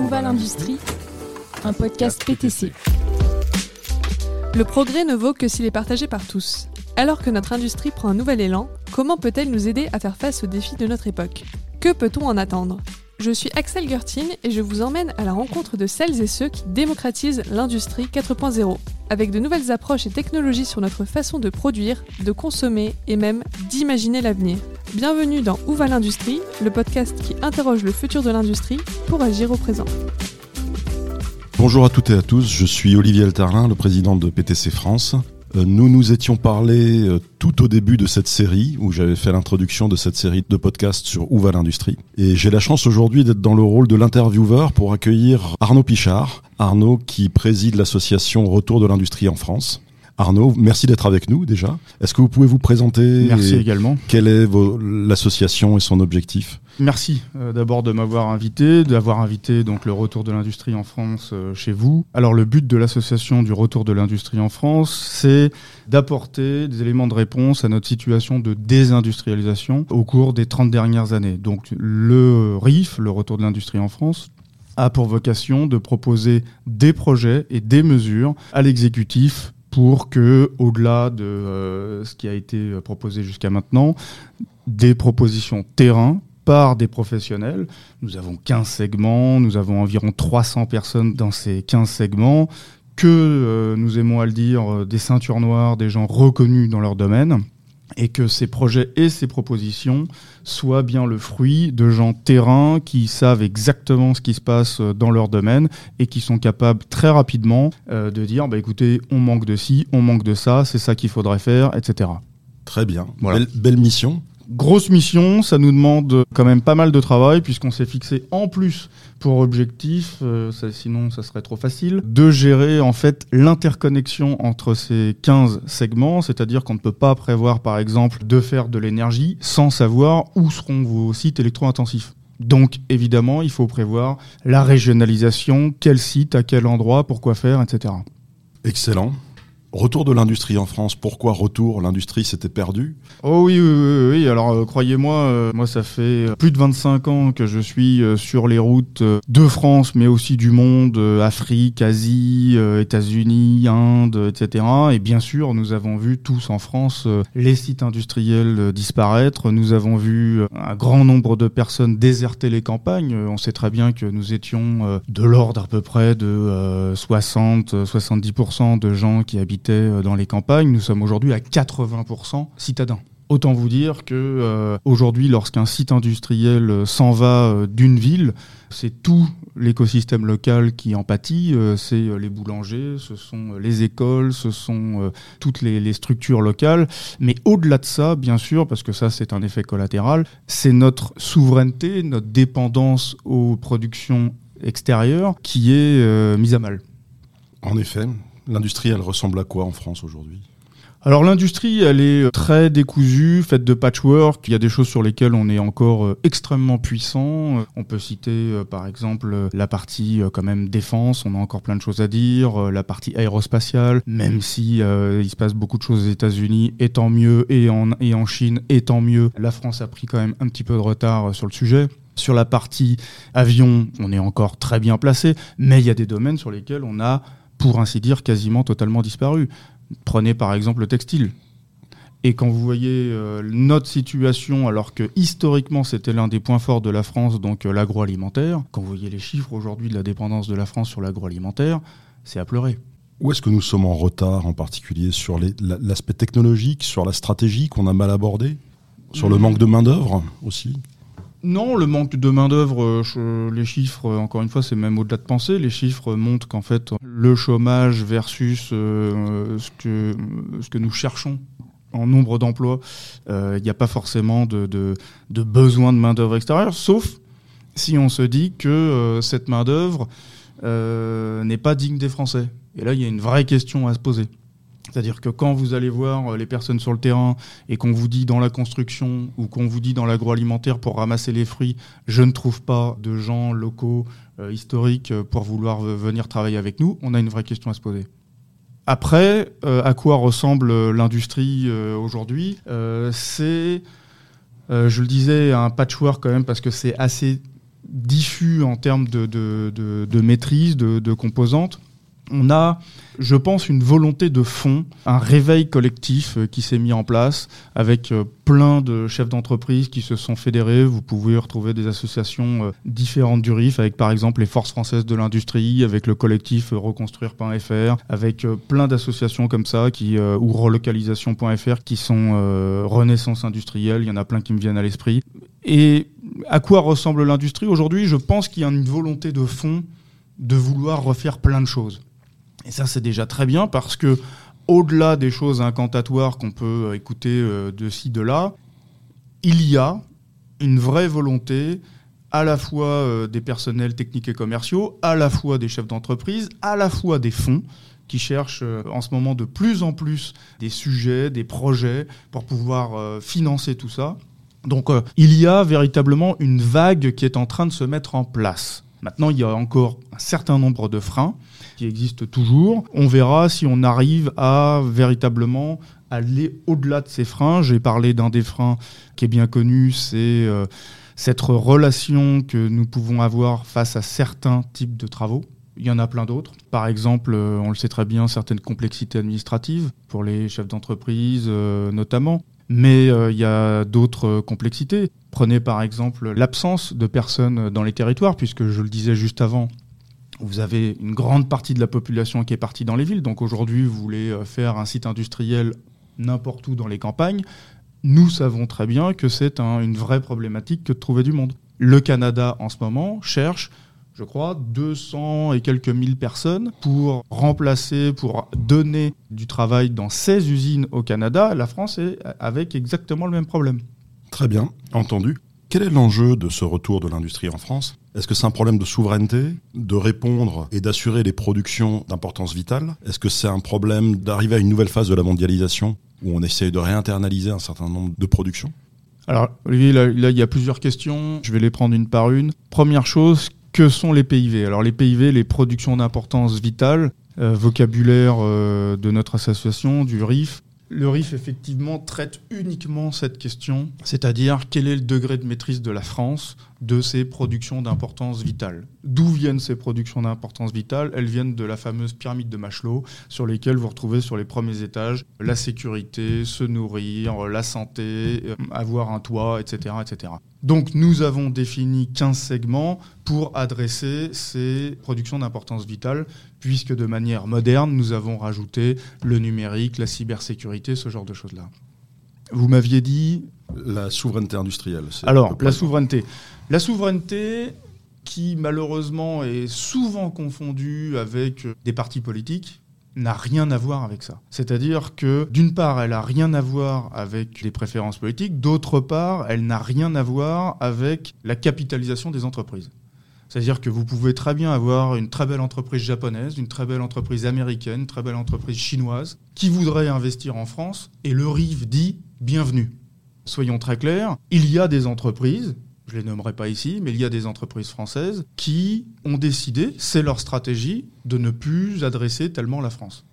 Où va l'industrie Un podcast PTC. Le progrès ne vaut que s'il est partagé par tous. Alors que notre industrie prend un nouvel élan, comment peut-elle nous aider à faire face aux défis de notre époque? Que peut-on en attendre? Je suis Axel Gertin et je vous emmène à la rencontre de celles et ceux qui démocratisent l'industrie 4.0, avec de nouvelles approches et technologies sur notre façon de produire, de consommer et même d'imaginer l'avenir. Bienvenue dans Où va l'industrie, le podcast qui interroge le futur de l'industrie pour agir au présent. Bonjour à toutes et à tous, je suis Olivier Alterlin, le président de PTC France. Euh, nous nous étions parlé euh, tout au début de cette série, où j'avais fait l'introduction de cette série de podcasts sur Où va l'industrie. Et j'ai la chance aujourd'hui d'être dans le rôle de l'intervieweur pour accueillir Arnaud Pichard. Arnaud qui préside l'association Retour de l'industrie en France. Arnaud, merci d'être avec nous déjà. Est-ce que vous pouvez vous présenter Merci également. Quelle est l'association et son objectif? Merci euh, d'abord de m'avoir invité, d'avoir invité donc le retour de l'industrie en France euh, chez vous. Alors le but de l'association du retour de l'industrie en France, c'est d'apporter des éléments de réponse à notre situation de désindustrialisation au cours des 30 dernières années. Donc le RIF, le retour de l'industrie en France, a pour vocation de proposer des projets et des mesures à l'exécutif pour que, au-delà de euh, ce qui a été euh, proposé jusqu'à maintenant, des propositions terrain par des professionnels. Nous avons 15 segments, nous avons environ 300 personnes dans ces 15 segments, que euh, nous aimons à le dire, des ceintures noires, des gens reconnus dans leur domaine et que ces projets et ces propositions soient bien le fruit de gens terrain qui savent exactement ce qui se passe euh, dans leur domaine et qui sont capables très rapidement euh, de dire bah écoutez on manque de ci, on manque de ça, c'est ça qu'il faudrait faire, etc. Très bien. Belle, belle mission. Grosse mission, ça nous demande quand même pas mal de travail puisqu'on s'est fixé en plus pour objectif, euh, sinon ça serait trop facile, de gérer en fait l'interconnexion entre ces 15 segments, c'est-à-dire qu'on ne peut pas prévoir par exemple de faire de l'énergie sans savoir où seront vos sites électro-intensifs. Donc évidemment, il faut prévoir la régionalisation, quel site, à quel endroit, pourquoi faire, etc. Excellent. Retour de l'industrie en France. Pourquoi retour? L'industrie s'était perdue? Oh oui, oui, oui. Alors euh, croyez-moi, euh, moi ça fait plus de 25 ans que je suis euh, sur les routes de France, mais aussi du monde, Afrique, Asie, États-Unis, Inde, etc. Et bien sûr, nous avons vu tous en France les sites industriels disparaître. Nous avons vu un grand nombre de personnes déserter les campagnes. On sait très bien que nous étions de l'ordre à peu près de 60-70% de gens qui habitent euh, dans les campagnes, nous sommes aujourd'hui à 80% citadins. Autant vous dire que euh, aujourd'hui, lorsqu'un site industriel euh, s'en va d'une ville, c'est tout l'écosystème local qui en pâtit. c'est les boulangers, ce sont les écoles, ce sont toutes les, structures locales. Mais au-delà de ça, bien sûr, parce que ça c'est un effet collatéral, c'est notre souveraineté, notre dépendance aux productions extérieures qui est mise à mal. En effet, L'industrie, elle ressemble à quoi en France aujourd'hui? Alors l'industrie, elle est très décousue, faite de patchwork. Il y a des choses sur lesquelles on est encore euh, extrêmement puissant. On peut citer euh, par exemple la partie euh, quand même défense. On a encore plein de choses à dire. La partie aérospatiale, même si il se passe beaucoup de choses aux États-Unis, et tant mieux, et en, et en Chine, et tant mieux. La France a pris quand même un petit peu de retard sur le sujet. Sur la partie avion, on est encore très bien placé, mais il y a des domaines sur lesquels on a pour ainsi dire, quasiment totalement disparu. Prenez par exemple le textile. Et quand vous voyez euh, notre situation, alors que historiquement c'était l'un des points forts de la France, donc euh, l'agroalimentaire, quand vous voyez les chiffres aujourd'hui de la dépendance de la France sur l'agroalimentaire, c'est à pleurer. Où est-ce que nous sommes en retard, en particulier sur l'aspect technologique, sur la stratégie qu'on a mal abordé, sur le mmh. manque de main-d'œuvre aussi? Non, le manque de main-d'œuvre, euh, les chiffres, euh, encore une fois, c'est même au-delà de penser. Les chiffres montrent qu'en fait, le chômage versus euh, ce, que, nous cherchons en nombre d'emplois, il n'y a pas forcément de besoin de main-d'œuvre extérieure, sauf si on se dit que cette main-d'œuvre n'est pas digne des Français. Et là, il y a une vraie question à se poser. C'est-à-dire que quand vous allez voir euh, les personnes sur le terrain et qu'on vous dit dans la construction ou qu'on vous dit dans l'agroalimentaire pour ramasser les fruits, je ne trouve pas de gens locaux euh, historiques euh, pour vouloir venir travailler avec nous, on a une vraie question à se poser. Après, à quoi ressemble l'industrie aujourd'hui? C'est, je le disais, un patchwork quand même parce que c'est assez diffus en termes de, de maîtrise, de, composantes on a, je pense, une volonté de fond, un réveil collectif euh, qui s'est mis en place avec euh, plein de chefs d'entreprise qui se sont fédérés. Vous pouvez retrouver des associations euh, différentes du RIF, avec par exemple les Forces françaises de l'industrie, avec le collectif reconstruire.fr, avec plein d'associations comme ça, qui, ou relocalisation.fr, qui sont Renaissance industrielle. Il y en a plein qui me viennent à l'esprit. Et à quoi ressemble l'industrie? Aujourd'hui Je pense qu'il y a une volonté de fond de vouloir refaire plein de choses. Et ça, c'est déjà très bien parce que, au-delà des choses incantatoires qu'on peut euh, écouter euh, de ci, de là, il y a une vraie volonté à la fois euh, des personnels techniques et commerciaux, à la fois des chefs d'entreprise, à la fois des fonds qui cherchent en ce moment de plus en plus des sujets, des projets pour pouvoir financer tout ça. Donc il y a véritablement une vague qui est en train de se mettre en place. Maintenant, il y a encore un certain nombre de freins qui existent toujours. On verra si on arrive à véritablement aller au-delà de ces freins. J'ai parlé d'un des freins qui est bien connu, c'est euh, cette relation que nous pouvons avoir face à certains types de travaux. Il y en a plein d'autres. Par exemple, euh, on le sait très bien, certaines complexités administratives, pour les chefs d'entreprise euh, notamment. Mais il y a d'autres complexités. Prenez par exemple l'absence de personnes dans les territoires, puisque je le disais juste avant, vous avez une grande partie de la population qui est partie dans les villes. Donc aujourd'hui, vous voulez euh, faire un site industriel n'importe où dans les campagnes. Nous savons très bien que c'est une vraie problématique que de trouver du monde. Le Canada, en ce moment, cherche, je crois, 200 et quelques mille personnes pour remplacer, pour donner du travail dans 16 usines au Canada. La France est avec exactement le même problème. Très bien, entendu. Quel est l'enjeu de ce retour de l'industrie en France? Est-ce que c'est un problème de souveraineté, de répondre et d'assurer les productions d'importance vitale? Est-ce que c'est un problème d'arriver à une nouvelle phase de la mondialisation où on essaye de réinternaliser un certain nombre de productions? Alors, Olivier, là, il y a plusieurs questions. Je vais les prendre une par une. Première chose, que sont les PIV Alors, les PIV, les productions d'importance vitale, euh, vocabulaire euh, de notre association, du RIF, le RIF, effectivement, traite uniquement cette question, c'est-à-dire quel est le degré de maîtrise de la France de ses productions d'importance vitale. D'où viennent ces productions d'importance vitale? Elles viennent de la fameuse pyramide de Maslow, sur lesquelles vous retrouvez sur les premiers étages la sécurité, se nourrir, la santé, euh, avoir un toit, etc. etc. Donc nous avons défini 15 segments pour adresser ces productions d'importance vitale, puisque de manière moderne, nous avons rajouté le numérique, la cybersécurité, ce genre de choses-là. Vous m'aviez dit... La souveraineté industrielle. Alors, la souveraineté. La souveraineté qui malheureusement est souvent confondue avec des partis politiques, n'a rien à voir avec ça. C'est-à-dire que d'une part, elle n'a rien à voir avec les préférences politiques, d'autre part, elle n'a rien à voir avec la capitalisation des entreprises. C'est-à-dire que vous pouvez très bien avoir une très belle entreprise japonaise, une très belle entreprise américaine, une très belle entreprise chinoise qui voudrait investir en France et le RIV dit bienvenue. Soyons très clairs, il y a des entreprises je les nommerai pas ici, mais il y a des entreprises françaises qui ont décidé, c'est leur stratégie, de ne plus adresser tellement la France.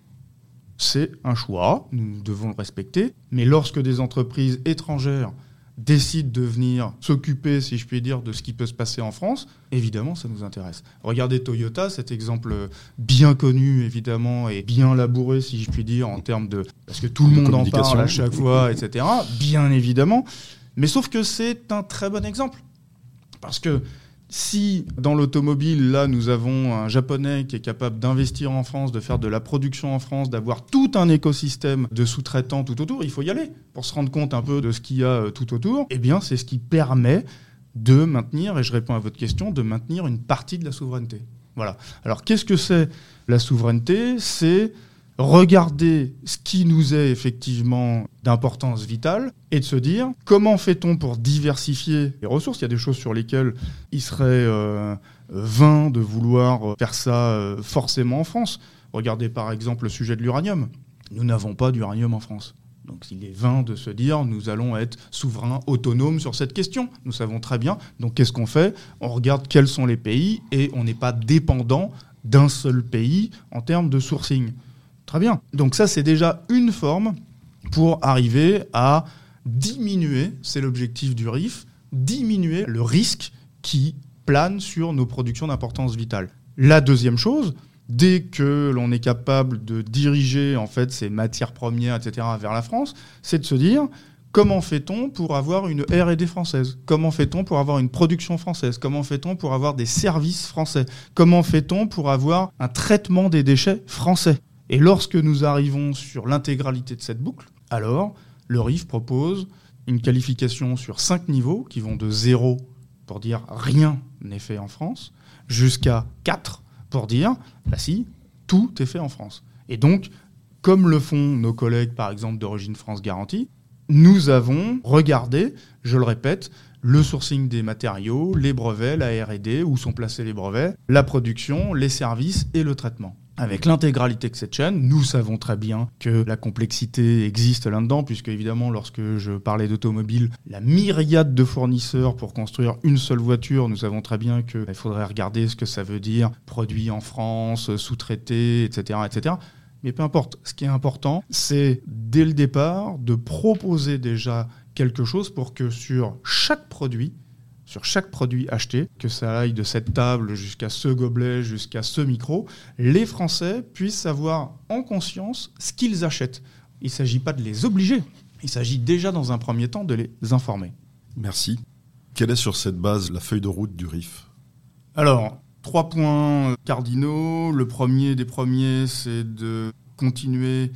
C'est un choix, nous devons le respecter, mais lorsque des entreprises étrangères décident de venir s'occuper, si je puis dire, de ce qui peut se passer en France, évidemment, ça nous intéresse. Regardez Toyota, cet exemple bien connu, évidemment, et bien labouré, si je puis dire, en termes de... Parce que tout le monde en parle à chaque fois, etc. Bien évidemment. Mais sauf que c'est un très bon exemple. Parce que si dans l'automobile, là, nous avons un japonais qui est capable d'investir en France, de faire de la production en France, d'avoir tout un écosystème de sous-traitants tout autour, il faut y aller pour se rendre compte un peu de ce qu'il y a euh, tout autour. Eh bien, c'est ce qui permet de maintenir, et je réponds à votre question, de maintenir une partie de la souveraineté. Voilà. Alors, qu'est-ce que c'est la souveraineté? C'est regarder ce qui nous est effectivement d'importance vitale et de se dire comment fait-on pour diversifier les ressources? Il y a des choses sur lesquelles il serait euh, vain de vouloir faire ça euh, forcément en France. Regardez par exemple le sujet de l'uranium. Nous n'avons pas d'uranium en France. Donc il est vain de se dire nous allons être souverains, autonomes sur cette question. Nous savons très bien. Donc qu'est-ce qu'on fait? On regarde quels sont les pays et on n'est pas dépendant d'un seul pays en termes de sourcing. Très bien. Donc ça, c'est déjà une forme pour arriver à diminuer, c'est l'objectif du RIF, diminuer le risque qui plane sur nos productions d'importance vitale. La deuxième chose, dès que l'on est capable de diriger en fait ces matières premières, etc., vers la France, c'est de se dire Comment fait-on pour avoir une R&D française? Comment fait-on pour avoir une production française? Comment fait-on pour avoir des services français? Comment fait-on pour avoir un traitement des déchets français? Et lorsque nous arrivons sur l'intégralité de cette boucle, alors le RIF propose une qualification sur cinq niveaux qui vont de 0 pour dire rien n'est fait en France, jusqu'à 4 pour dire, bah si, tout est fait en France. Et donc, comme le font nos collègues, par exemple, d'Origine France Garantie, nous avons regardé, je le répète, le sourcing des matériaux, les brevets, la RD, où sont placés les brevets, la production, les services et le traitement. Avec l'intégralité de cette chaîne, nous savons très bien que la complexité existe là-dedans, puisque évidemment, lorsque je parlais d'automobile, la myriade de fournisseurs pour construire une seule voiture, nous savons très bien qu'il faudrait regarder ce que ça veut dire, produit en France, sous-traité, etc., etc. Mais peu importe, ce qui est important, c'est dès le départ de proposer déjà quelque chose pour que sur chaque produit, sur chaque produit acheté, que ça aille de cette table jusqu'à ce gobelet, jusqu'à ce micro, les Français puissent avoir en conscience ce qu'ils achètent. Il ne s'agit pas de les obliger, il s'agit déjà dans un premier temps de les informer. Merci. Quelle est sur cette base la feuille de route du RIF? Alors, Trois points cardinaux. Le premier des premiers, c'est de continuer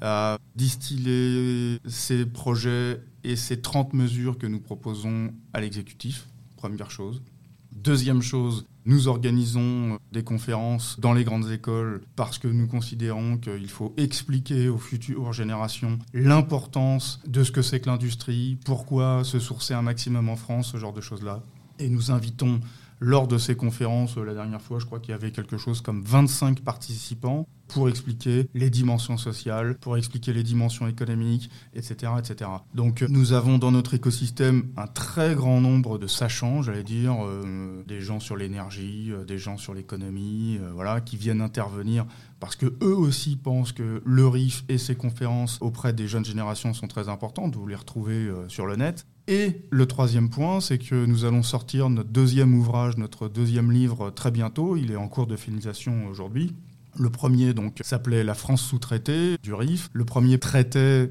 à distiller ces projets et ces 30 mesures que nous proposons à l'exécutif. Première chose. Deuxième chose, nous organisons des conférences dans les grandes écoles parce que nous considérons qu'il faut expliquer aux futures générations l'importance de ce que c'est que l'industrie, pourquoi se sourcer un maximum en France, ce genre de choses-là. Et nous invitons lors de ces conférences, la dernière fois, je crois qu'il y avait quelque chose comme 25 participants pour expliquer les dimensions sociales, pour expliquer les dimensions économiques, etc. etc. Donc nous avons dans notre écosystème un très grand nombre de sachants, j'allais dire, euh, des gens sur l'énergie, euh, des gens sur l'économie, voilà, qui viennent intervenir parce que eux aussi pensent que le RIF et ses conférences auprès des jeunes générations sont très importantes. Vous les retrouvez sur le net. Et le troisième point, c'est que nous allons sortir notre deuxième ouvrage, notre deuxième livre très bientôt. Il est en cours de finalisation aujourd'hui. Le premier donc s'appelait La France sous-traitée du RIF. Le premier traitait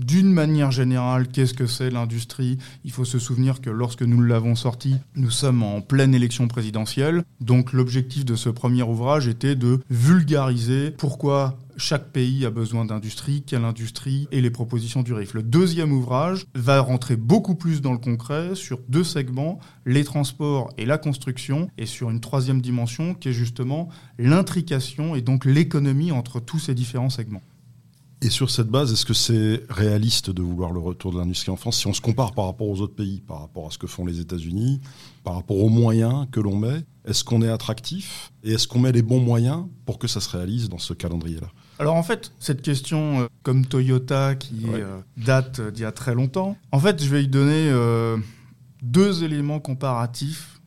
d'une manière générale, qu'est-ce que c'est l'industrie? Il faut se souvenir que lorsque nous l'avons sorti, nous sommes en pleine élection présidentielle. Donc l'objectif de ce premier ouvrage était de vulgariser pourquoi chaque pays a besoin d'industrie, quelle industrie et les propositions du RIF. Le deuxième ouvrage va rentrer beaucoup plus dans le concret sur deux segments, les transports et la construction, et sur une troisième dimension qui est justement l'intrication et donc l'économie entre tous ces différents segments. Et sur cette base, est-ce que c'est réaliste de vouloir le retour de l'industrie en France si on se compare par rapport aux autres pays, par rapport à ce que font les États-Unis, par rapport aux moyens que l'on met Est-ce qu'on est attractif Et est-ce qu'on met les bons moyens pour que ça se réalise dans ce calendrier-là? Alors en fait, cette question, euh, comme Toyota qui euh, date d'il y a très longtemps, en fait, je vais y donner euh, deux éléments comparatifs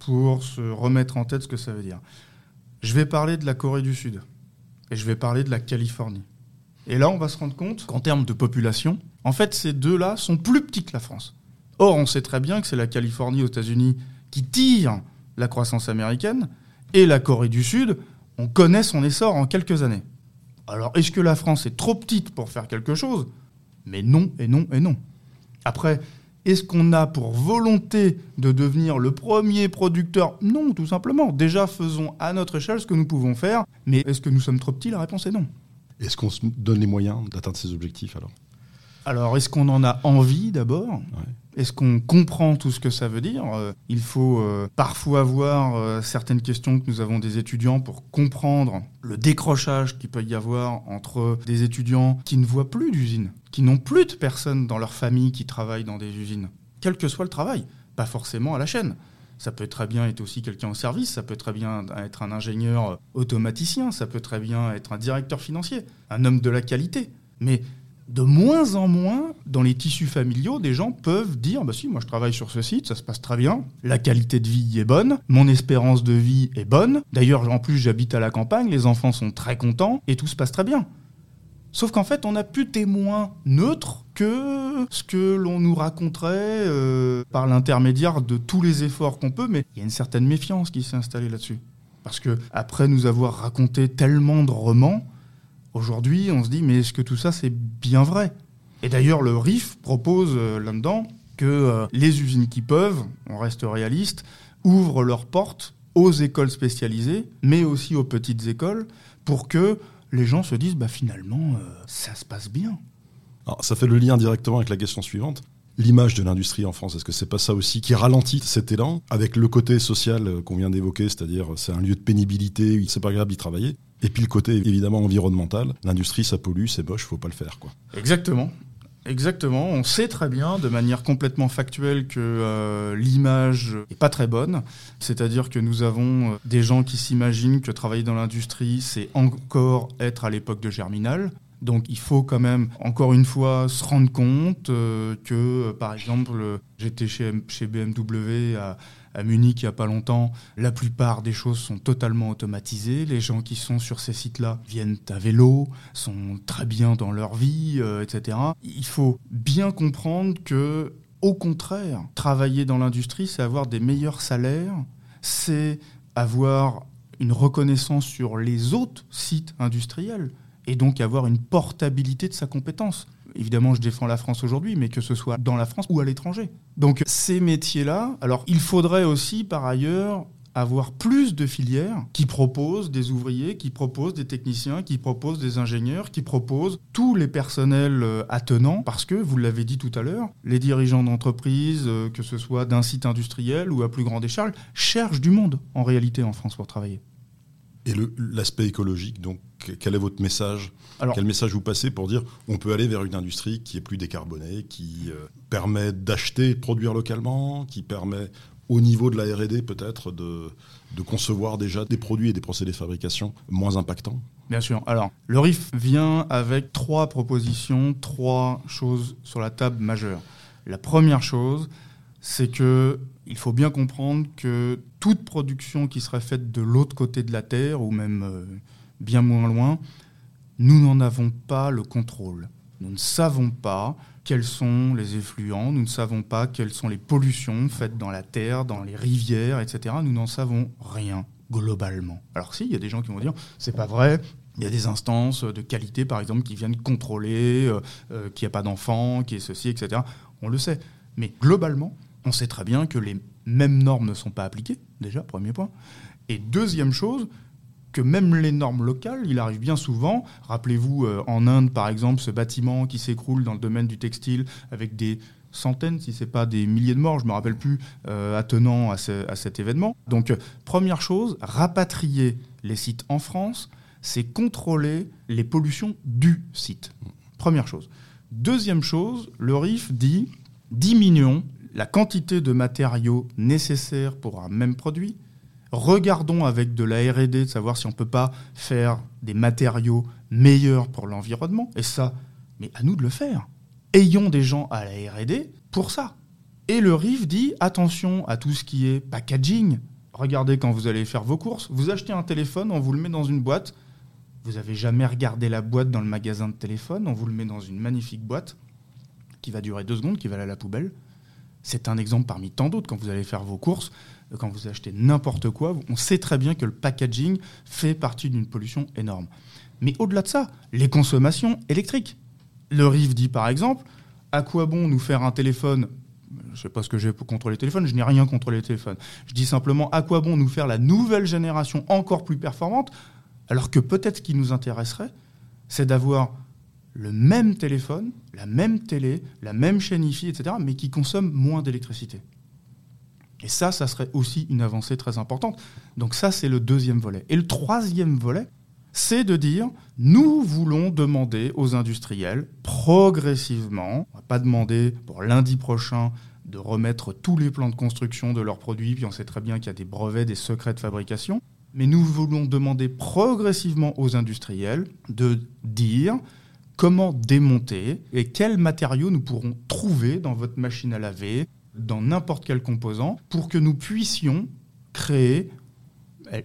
pour se remettre en tête ce que ça veut dire. Je vais parler de la Corée du Sud et je vais parler de la Californie. Et là, on va se rendre compte qu'en termes de population, en fait, ces deux-là sont plus petits que la France. Or, on sait très bien que c'est la Californie aux États-Unis qui tire la croissance américaine, et la Corée du Sud, on connaît son essor en quelques années. Alors, est-ce que la France est trop petite pour faire quelque chose? Mais non, et non, et non. Après, est-ce qu'on a pour volonté de devenir le premier producteur? Non, tout simplement. Déjà, faisons à notre échelle ce que nous pouvons faire. Mais est-ce que nous sommes trop petits? La réponse est non. Est-ce qu'on se donne les moyens d'atteindre ces objectifs alors? Alors, est-ce qu'on en a envie d'abord? Est-ce qu'on comprend tout ce que ça veut dire? Euh, Il faut euh, parfois voir euh, certaines questions que nous avons des étudiants pour comprendre le décrochage qu'il peut y avoir entre des étudiants qui ne voient plus d'usines, qui n'ont plus de personnes dans leur famille qui travaillent dans des usines, quel que soit le travail, pas forcément à la chaîne. Ça peut très bien être aussi quelqu'un au service, ça peut très bien être un ingénieur automaticien, ça peut très bien être un directeur financier, un homme de la qualité. Mais de moins en moins, dans les tissus familiaux, des gens peuvent dire Bah si, moi je travaille sur ce site, ça se passe très bien, la qualité de vie est bonne, mon espérance de vie est bonne. D'ailleurs, en plus, j'habite à la campagne, les enfants sont très contents et tout se passe très bien. Sauf qu'en fait, on n'a plus témoin neutre que ce que l'on nous raconterait euh, par l'intermédiaire de tous les efforts qu'on peut, mais il y a une certaine méfiance qui s'est installée là-dessus. Parce que après nous avoir raconté tellement de romans, aujourd'hui on se dit mais est-ce que tout ça c'est bien vrai? Et d'ailleurs le RIF propose euh, là-dedans que euh, les usines qui peuvent, on reste réaliste, ouvrent leurs portes aux écoles spécialisées, mais aussi aux petites écoles, pour que les gens se disent bah finalement euh, ça se passe bien. Alors, ça fait le lien directement avec la question suivante. L'image de l'industrie en France, est-ce que c'est pas ça aussi qui ralentit cet élan avec le côté social euh, qu'on vient d'évoquer, c'est-à-dire c'est un lieu de pénibilité, c'est pas grave d'y travailler, et puis le côté évidemment environnemental, l'industrie ça pollue, c'est moche, faut pas le faire quoi. Exactement. Exactement, on sait très bien de manière complètement factuelle que euh, l'image est pas très bonne, c'est-à-dire que nous avons euh, des gens qui s'imaginent que travailler dans l'industrie, c'est encore être à l'époque de Germinal. Donc il faut quand même, encore une fois, se rendre compte euh, que, par exemple, j'étais chez, chez BMW à, à Munich il n'y a pas longtemps, la plupart des choses sont totalement automatisées. Les gens qui sont sur ces sites-là viennent à vélo, sont très bien dans leur vie, euh, etc. Il faut bien comprendre que, au contraire, travailler dans l'industrie, c'est avoir des meilleurs salaires, c'est avoir une reconnaissance sur les autres sites industriels et donc avoir une portabilité de sa compétence. Évidemment, je défends la France aujourd'hui, mais que ce soit dans la France ou à l'étranger. Donc ces métiers-là, alors il faudrait aussi par ailleurs avoir plus de filières qui proposent des ouvriers, qui proposent des techniciens, qui proposent des ingénieurs, qui proposent tous les personnels euh, attenants, parce que, vous l'avez dit tout à l'heure, les dirigeants d'entreprise, euh, que ce soit d'un site industriel ou à plus grande échelle, cherchent du monde en réalité en France pour travailler. Et l'aspect écologique, donc, quel est votre message Quel message vous passez pour dire on peut aller vers une industrie qui est plus décarbonée, qui euh, permet d'acheter, de produire localement, qui permet au niveau de la R&D peut-être de, de concevoir déjà des produits et des procédés de fabrication moins impactants Bien sûr. Alors, le RIF vient avec trois propositions, trois choses sur la table majeures. La première chose, c'est que il faut bien comprendre que toute production qui serait faite de l'autre côté de la Terre, ou même euh, bien moins loin, nous n'en avons pas le contrôle. Nous ne savons pas quels sont les effluents, nous ne savons pas quelles sont les pollutions faites dans la terre, dans les rivières, etc. Nous n'en savons rien globalement. Alors si, il y a des gens qui vont dire c'est pas vrai. Il y a des instances de qualité, par exemple, qui viennent contrôler euh, euh, qu'il n'y a pas d'enfants, qu'il y ait ceci, etc. On le sait. Mais globalement, on sait très bien que les mêmes normes ne sont pas appliquées, déjà, premier point. Et deuxième chose, que même les normes locales, il arrive bien souvent, rappelez-vous euh, en Inde par exemple, ce bâtiment qui s'écroule dans le domaine du textile avec des centaines, si ce n'est pas des milliers de morts, je ne me rappelle plus, euh, attenant à, cet événement. Donc euh, première chose, rapatrier les sites en France, c'est contrôler les pollutions du site. Première chose. Deuxième chose, le RIF dit diminuons la quantité de matériaux nécessaires pour un même produit. Regardons avec de la RD de savoir si on ne peut pas faire des matériaux meilleurs pour l'environnement. Et ça, mais à nous de le faire. Ayons des gens à la RD pour ça. Et le RIF dit attention à tout ce qui est packaging. Regardez quand vous allez faire vos courses, vous achetez un téléphone, on vous le met dans une boîte. Vous n'avez jamais regardé la boîte dans le magasin de téléphone, on vous le met dans une magnifique boîte qui va durer deux secondes, qui va aller à la poubelle. C'est un exemple parmi tant d'autres. Quand vous allez faire vos courses, euh, quand vous achetez n'importe quoi, on sait très bien que le packaging fait partie d'une pollution énorme. Mais au-delà de ça, les consommations électriques. Le RIF dit par exemple, à quoi bon nous faire un téléphone? Je ne sais pas ce que j'ai contre les téléphones, je n'ai rien contre les téléphones. Je dis simplement à quoi bon nous faire la nouvelle génération encore plus performante, alors que peut-être ce qui nous intéresserait, c'est d'avoir le même téléphone, la même télé, la même chaîne IFI, etc., mais qui consomme moins d'électricité. Et ça, ça serait aussi une avancée très importante. Donc ça, c'est le deuxième volet. Et le troisième volet, c'est de dire, nous voulons demander aux industriels, progressivement, on va pas demander pour lundi prochain de remettre tous les plans de construction de leurs produits, puis on sait très bien qu'il y a des brevets, des secrets de fabrication, mais nous voulons demander progressivement aux industriels de dire, comment démonter et quels matériaux nous pourrons trouver dans votre machine à laver, dans n'importe quel composant, pour que nous puissions créer,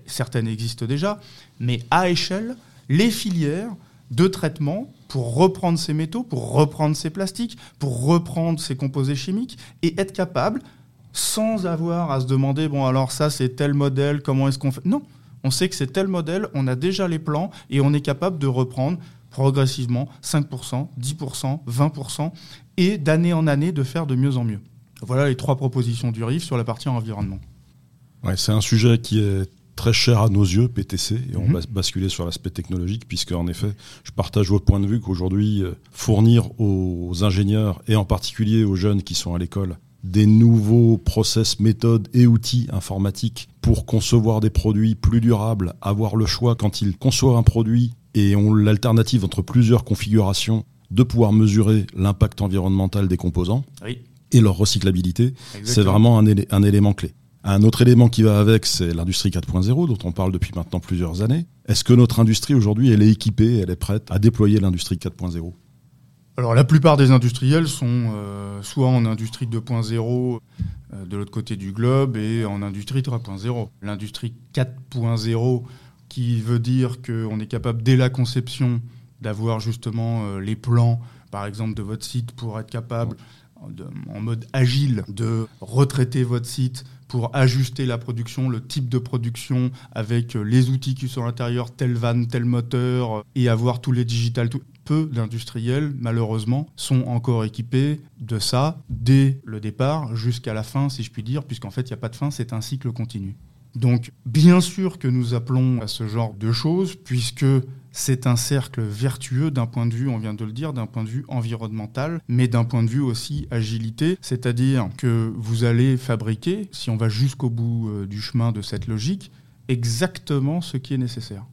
certaines existent déjà, mais à échelle, les filières de traitement pour reprendre ces métaux, pour reprendre ces plastiques, pour reprendre ces composés chimiques et être capable, sans avoir à se demander, bon alors ça c'est tel modèle, comment est-ce qu'on fait? Non, on sait que c'est tel modèle, on a déjà les plans et on est capable de reprendre progressivement 5%, 10%, 20% et d'année en année de faire de mieux en mieux. Voilà les trois propositions du RIF sur la partie environnement. Ouais, c'est un sujet qui est très cher à nos yeux, PTC, et on mhm. va basculer sur l'aspect technologique, puisque en effet, je partage votre point de vue qu'aujourd'hui, euh, fournir aux ingénieurs, et en particulier aux jeunes qui sont à l'école, des nouveaux process, méthodes et outils informatiques pour concevoir des produits plus durables, avoir le choix quand ils conçoivent un produit et ont l'alternative entre plusieurs configurations de pouvoir mesurer l'impact environnemental des composants et leur recyclabilité, c'est vraiment un, un élément clé. Un autre élément qui va avec, c'est l'industrie 4.0 dont on parle depuis maintenant plusieurs années. Est-ce que notre industrie aujourd'hui, elle est équipée, elle est prête à déployer l'industrie 4.0 alors la plupart des industriels sont euh, soit en industrie 2.0 euh, de l'autre côté du globe et en industrie 3.0. L'industrie 4.0 qui veut dire qu'on est capable dès la conception d'avoir justement euh, les plans par exemple de votre site pour être capable en mode agile de retraiter votre site pour ajuster la production, le type de production avec les outils qui sont à l'intérieur, tel van, tel moteur, et avoir tous les digital. Peu d'industriels, malheureusement, sont encore équipés de ça dès le départ jusqu'à la fin, si je puis dire, puisqu'en fait, il n'y a pas de fin, c'est un cycle continu. Donc, bien sûr que nous appelons à ce genre de choses, puisque c'est un cercle vertueux d'un point de vue, on vient de le dire, d'un point de vue environnemental, mais d'un point de vue aussi agilité, c'est-à-dire que vous allez fabriquer, si on va jusqu'au bout euh, du chemin de cette logique, exactement ce qui est nécessaire,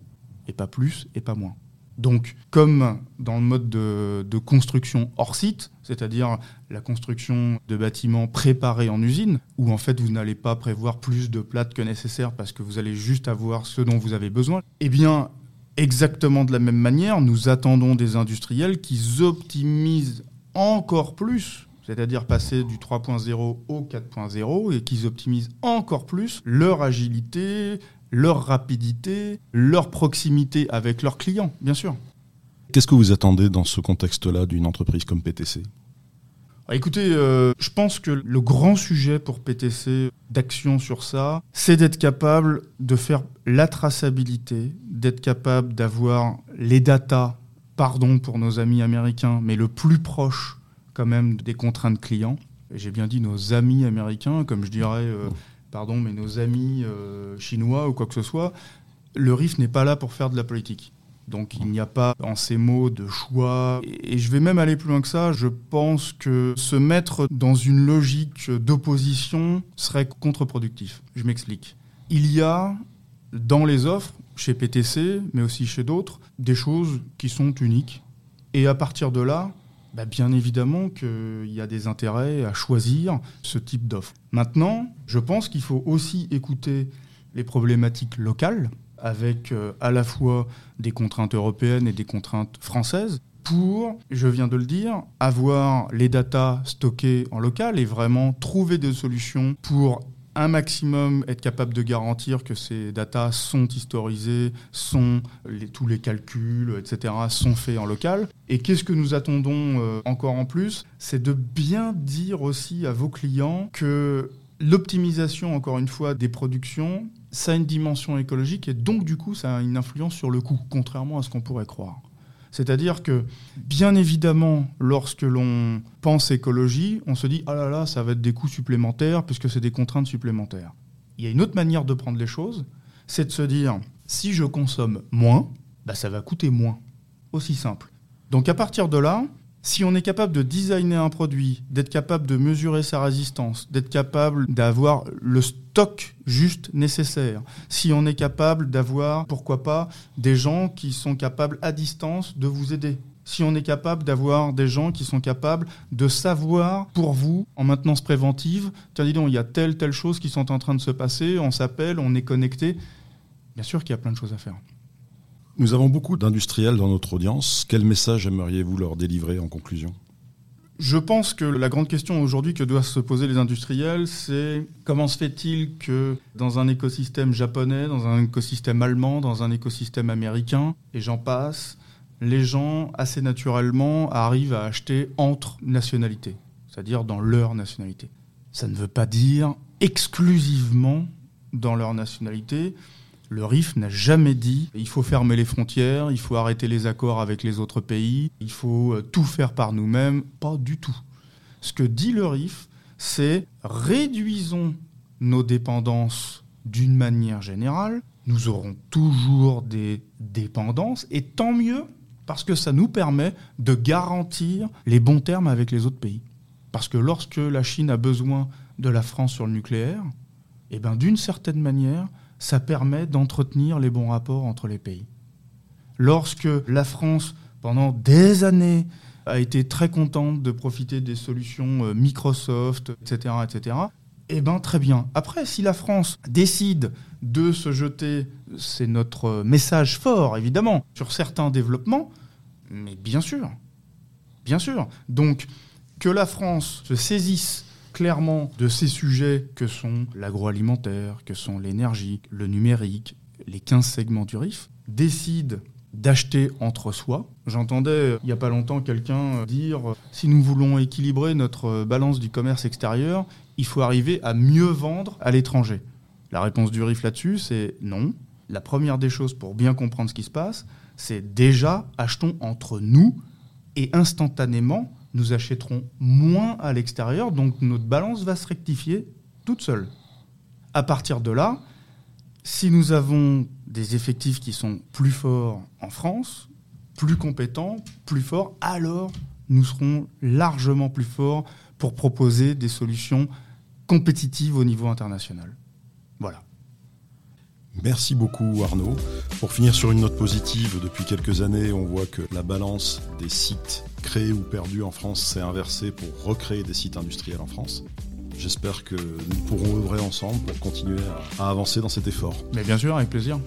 et pas plus et pas moins. Donc, comme dans le mode de, construction hors site, c'est-à-dire la construction de bâtiments préparés en usine, où en fait vous n'allez pas prévoir plus de plates que nécessaire parce que vous allez juste avoir ce dont vous avez besoin, eh bien, Exactement de la même manière, nous attendons des industriels qui optimisent encore plus, c'est-à-dire passer du 3.0 au 4.0 et qui optimisent encore plus leur agilité, leur rapidité, leur proximité avec leurs clients, bien sûr. Qu'est-ce que vous attendez dans ce contexte-là d'une entreprise comme PTC ah, écoutez, euh, je pense que le grand sujet pour PTC d'action sur ça, c'est d'être capable de faire la traçabilité, d'être capable d'avoir les datas, pardon pour nos amis américains, mais le plus proche quand même des contraintes clients. J'ai bien dit nos amis américains, comme je dirais, euh, pardon, mais nos amis euh, chinois ou quoi que ce soit. Le RIF n'est pas là pour faire de la politique. Donc il n'y a pas en ces mots de choix. Et je vais même aller plus loin que ça. Je pense que se mettre dans une logique d'opposition serait contre-productif. Je m'explique. Il y a dans les offres, chez PTC, mais aussi chez d'autres, des choses qui sont uniques. Et à partir de là, bah, bien évidemment qu'il y a des intérêts à choisir ce type d'offre. Maintenant, je pense qu'il faut aussi écouter les problématiques locales avec euh, à la fois des contraintes européennes et des contraintes françaises pour, je viens de le dire, avoir les datas stockées en local et vraiment trouver des solutions pour un maximum être capable de garantir que ces datas sont historisées, sont tous les calculs, etc., sont faits en local. Et qu'est-ce que nous attendons euh, encore en plus? C'est de bien dire aussi à vos clients que l'optimisation, encore une fois, des productions ça a une dimension écologique et donc du coup ça a une influence sur le coût, contrairement à ce qu'on pourrait croire. C'est-à-dire que, bien évidemment, lorsque l'on pense écologie, on se dit ah là là, ça va être des coûts supplémentaires puisque c'est des contraintes supplémentaires. Il y a une autre manière de prendre les choses, c'est de se dire si je consomme moins, bah, ça va coûter moins. Aussi simple. Donc à partir de là, si on est capable de designer un produit, d'être capable de mesurer sa résistance, d'être capable d'avoir le stock juste nécessaire, si on est capable d'avoir, pourquoi pas, des gens qui sont capables à distance de vous aider, si on est capable d'avoir des gens qui sont capables de savoir pour vous, en maintenance préventive, tiens, dis donc, il y a telle, telle chose qui sont en train de se passer, on s'appelle, on est connecté. Bien sûr qu'il y a plein de choses à faire. Nous avons beaucoup d'industriels dans notre audience. Quel message aimeriez-vous leur délivrer en conclusion? Je pense que la grande question aujourd'hui que doivent se poser les industriels, c'est comment se fait-il que dans un écosystème japonais, dans un écosystème allemand, dans un écosystème américain, et j'en passe, les gens, assez naturellement, arrivent à acheter entre nationalités, c'est-à-dire dans leur nationalité. Ça ne veut pas dire exclusivement dans leur nationalité. Le RIF n'a jamais dit il faut fermer les frontières, il faut arrêter les accords avec les autres pays, il faut euh, tout faire par nous-mêmes. Pas du tout. Ce que dit le RIF, c'est réduisons nos dépendances d'une manière générale. Nous aurons toujours des dépendances et tant mieux parce que ça nous permet de garantir les bons termes avec les autres pays. Parce que lorsque la Chine a besoin de la France sur le nucléaire, eh ben, d'une certaine manière, ça permet d'entretenir les bons rapports entre les pays. Lorsque la France, pendant des années, a été très contente de profiter des solutions euh, Microsoft, etc., etc., eh ben très bien. Après, si la France décide de se jeter, c'est notre message fort, évidemment, sur certains développements, mais bien sûr, bien sûr. Donc, que la France se saisisse clairement de ces sujets que sont l'agroalimentaire, que sont l'énergie, le numérique, les 15 segments du RIF, décide d'acheter entre soi. J'entendais il n'y a pas longtemps quelqu'un dire si nous voulons équilibrer notre balance du commerce extérieur, il faut arriver à mieux vendre à l'étranger. La réponse du RIF là-dessus, c'est non. La première des choses pour bien comprendre ce qui se passe, c'est déjà achetons entre nous et instantanément nous achèterons moins à l'extérieur, donc notre balance va se rectifier toute seule. À partir de là, si nous avons des effectifs qui sont plus forts en France, plus compétents, plus forts, alors nous serons largement plus forts pour proposer des solutions compétitives au niveau international. Voilà. Merci beaucoup Arnaud. Pour finir sur une note positive, depuis quelques années, on voit que la balance des sites créés ou perdus en France s'est inversée pour recréer des sites industriels en France. J'espère que nous pourrons œuvrer ensemble pour continuer à, avancer dans cet effort. Mais bien sûr, avec plaisir.